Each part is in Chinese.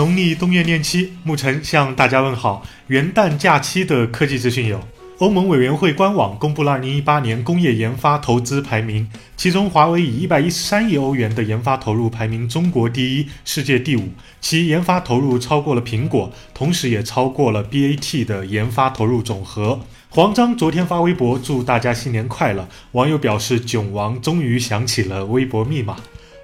农历冬月廿七，沐晨向大家问好。元旦假期的科技资讯有：欧盟委员会官网公布了2018年工业研发投资排名，其中华为以113亿欧元的研发投入排名中国第一，世界第五，其研发投入超过了苹果，同时也超过了 BAT 的研发投入总和。黄章昨天发微博祝大家新年快乐，网友表示囧王终于想起了微博密码。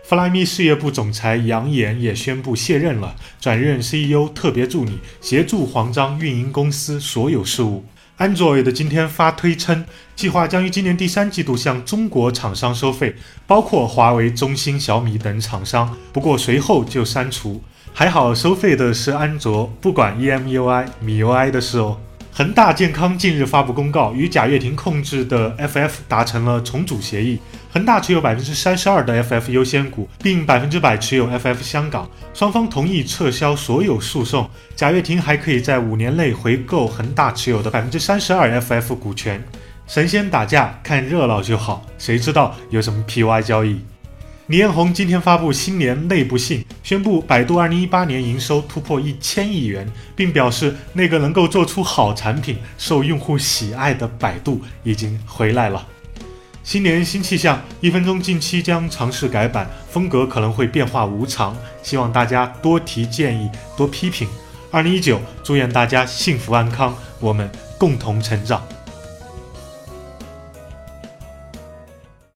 Flyme 事业部总裁杨岩也宣布卸任了，转任 CEO 特别助理，协助黄章运营公司所有事务。Android 的今天发推称，计划将于今年第三季度向中国厂商收费，包括华为、中兴、小米等厂商。不过随后就删除，还好收费的是安卓，不管 EMUI、MIUI 的事哦。恒大健康近日发布公告，与贾跃亭控制的 FF 达成了重组协议。恒大持有百分之三十二的 FF 优先股，并百分之百持有 FF 香港。双方同意撤销所有诉讼。贾跃亭还可以在五年内回购恒大持有的百分之三十二 FF 股权。神仙打架看热闹就好，谁知道有什么 PY 交易？李彦宏今天发布新年内部信，宣布百度2018年营收突破一千亿元，并表示那个能够做出好产品、受用户喜爱的百度已经回来了。新年新气象，一分钟近期将尝试改版，风格可能会变化无常，希望大家多提建议，多批评。2019，祝愿大家幸福安康，我们共同成长。